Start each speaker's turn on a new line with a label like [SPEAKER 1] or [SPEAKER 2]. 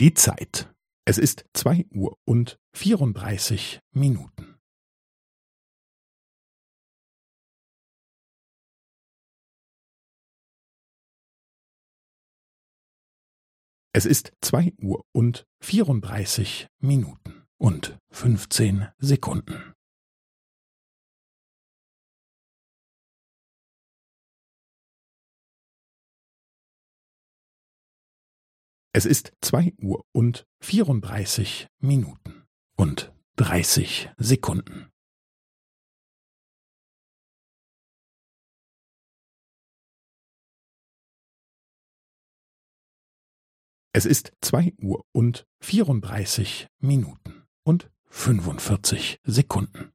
[SPEAKER 1] Die Zeit. Es ist zwei Uhr und vierunddreißig Minuten. Es ist zwei Uhr und vierunddreißig Minuten und fünfzehn Sekunden. Es ist zwei Uhr und vierunddreißig Minuten und dreißig Sekunden. Es ist zwei Uhr und vierunddreißig Minuten und fünfundvierzig Sekunden.